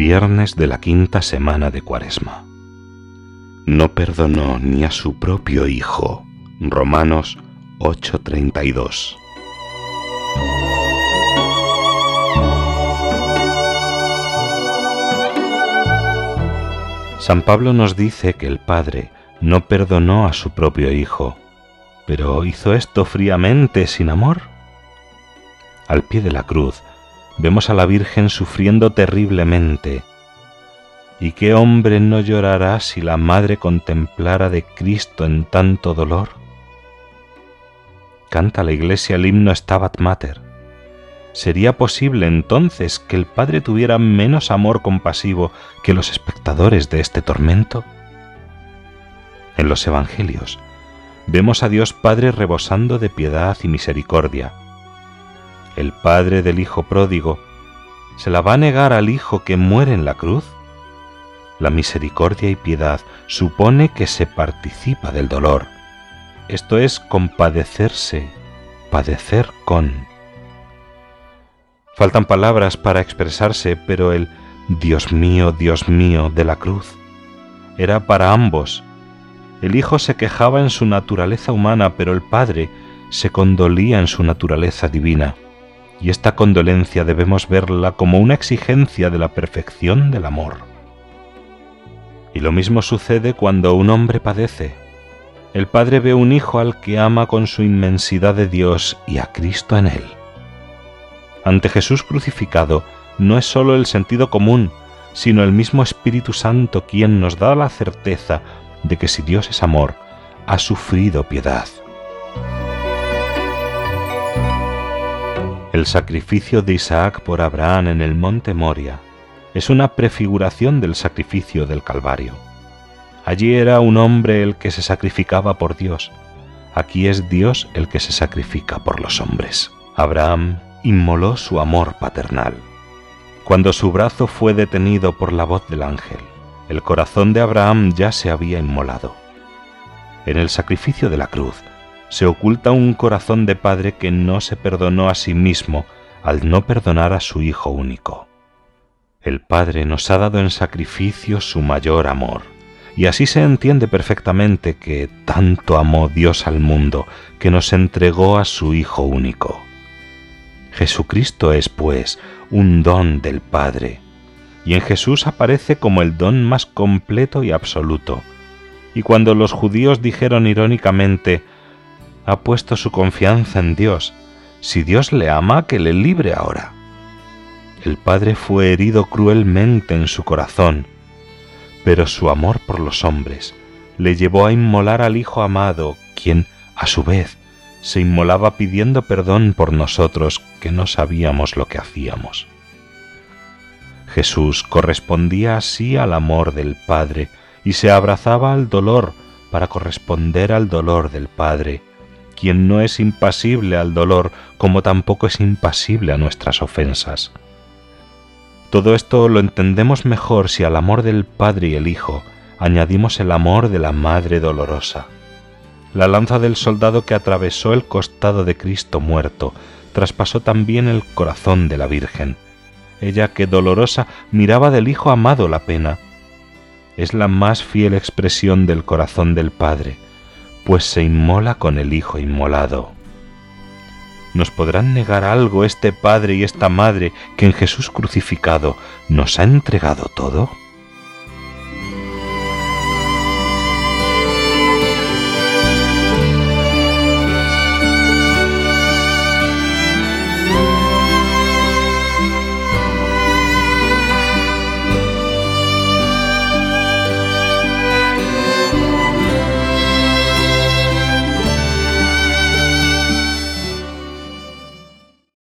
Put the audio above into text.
Viernes de la quinta semana de Cuaresma. No perdonó ni a su propio Hijo. Romanos 8:32. San Pablo nos dice que el Padre no perdonó a su propio Hijo, pero hizo esto fríamente, sin amor. Al pie de la cruz, vemos a la Virgen sufriendo terriblemente. ¿Y qué hombre no llorará si la Madre contemplara de Cristo en tanto dolor? Canta la Iglesia el himno Stabat Mater. ¿Sería posible entonces que el Padre tuviera menos amor compasivo que los espectadores de este tormento? En los Evangelios vemos a Dios Padre rebosando de piedad y misericordia el padre del hijo pródigo, ¿se la va a negar al hijo que muere en la cruz? La misericordia y piedad supone que se participa del dolor. Esto es compadecerse, padecer con. Faltan palabras para expresarse, pero el Dios mío, Dios mío de la cruz era para ambos. El Hijo se quejaba en su naturaleza humana, pero el Padre se condolía en su naturaleza divina y esta condolencia debemos verla como una exigencia de la perfección del amor. Y lo mismo sucede cuando un hombre padece. El Padre ve un hijo al que ama con su inmensidad de Dios y a Cristo en él. Ante Jesús crucificado no es sólo el sentido común, sino el mismo Espíritu Santo quien nos da la certeza de que si Dios es amor, ha sufrido piedad. El sacrificio de Isaac por Abraham en el monte Moria es una prefiguración del sacrificio del Calvario. Allí era un hombre el que se sacrificaba por Dios, aquí es Dios el que se sacrifica por los hombres. Abraham inmoló su amor paternal. Cuando su brazo fue detenido por la voz del ángel, el corazón de Abraham ya se había inmolado. En el sacrificio de la cruz, se oculta un corazón de padre que no se perdonó a sí mismo al no perdonar a su Hijo único. El Padre nos ha dado en sacrificio su mayor amor, y así se entiende perfectamente que tanto amó Dios al mundo que nos entregó a su Hijo único. Jesucristo es, pues, un don del Padre, y en Jesús aparece como el don más completo y absoluto. Y cuando los judíos dijeron irónicamente, ha puesto su confianza en Dios. Si Dios le ama, que le libre ahora. El Padre fue herido cruelmente en su corazón, pero su amor por los hombres le llevó a inmolar al Hijo amado, quien, a su vez, se inmolaba pidiendo perdón por nosotros que no sabíamos lo que hacíamos. Jesús correspondía así al amor del Padre y se abrazaba al dolor para corresponder al dolor del Padre quien no es impasible al dolor como tampoco es impasible a nuestras ofensas. Todo esto lo entendemos mejor si al amor del Padre y el Hijo añadimos el amor de la Madre dolorosa. La lanza del soldado que atravesó el costado de Cristo muerto traspasó también el corazón de la Virgen. Ella que dolorosa miraba del Hijo amado la pena. Es la más fiel expresión del corazón del Padre pues se inmola con el Hijo inmolado. ¿Nos podrán negar algo este Padre y esta Madre que en Jesús crucificado nos ha entregado todo?